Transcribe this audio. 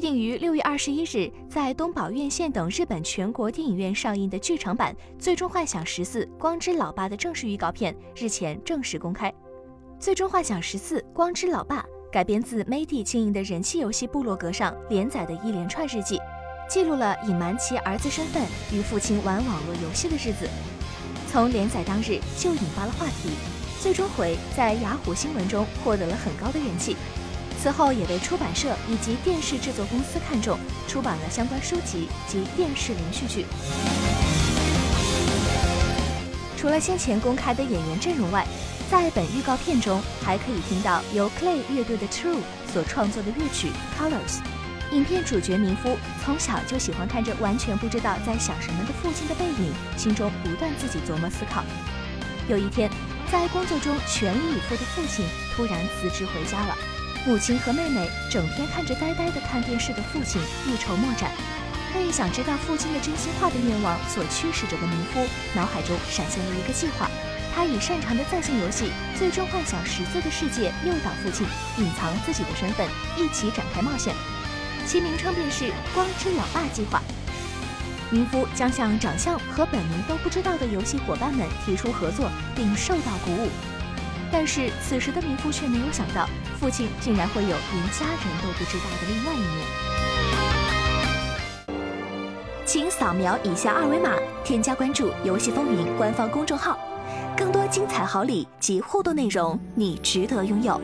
定于六月二十一日在东宝院线等日本全国电影院上映的剧场版《最终幻想十四：光之老爸》的正式预告片日前正式公开。《最终幻想十四：光之老爸》改编自 Mady 经营的人气游戏部落格上连载的一连串日记，记录了隐瞒其儿子身份与父亲玩网络游戏的日子。从连载当日就引发了话题，最终回在雅虎新闻中获得了很高的人气。此后也被出版社以及电视制作公司看中，出版了相关书籍及电视连续剧。除了先前公开的演员阵容外，在本预告片中还可以听到由 Clay 乐队的 True 所创作的乐曲 Colors。影片主角明夫从小就喜欢看着完全不知道在想什么的父亲的背影，心中不断自己琢磨思考。有一天，在工作中全力以赴的父亲突然辞职回家了。母亲和妹妹整天看着呆呆的看电视的父亲，一筹莫展。被想知道父亲的真心话的愿望所驱使着的民夫，脑海中闪现了一个计划。他以擅长的在线游戏《最终幻想十四》的世界诱导父亲隐藏自己的身份，一起展开冒险。其名称便是“光之老爸计划”。民夫将向长相和本名都不知道的游戏伙伴们提出合作，并受到鼓舞。但是此时的民夫却没有想到，父亲竟然会有连家人都不知道的另外一面。请扫描以下二维码，添加关注“游戏风云”官方公众号，更多精彩好礼及互动内容，你值得拥有。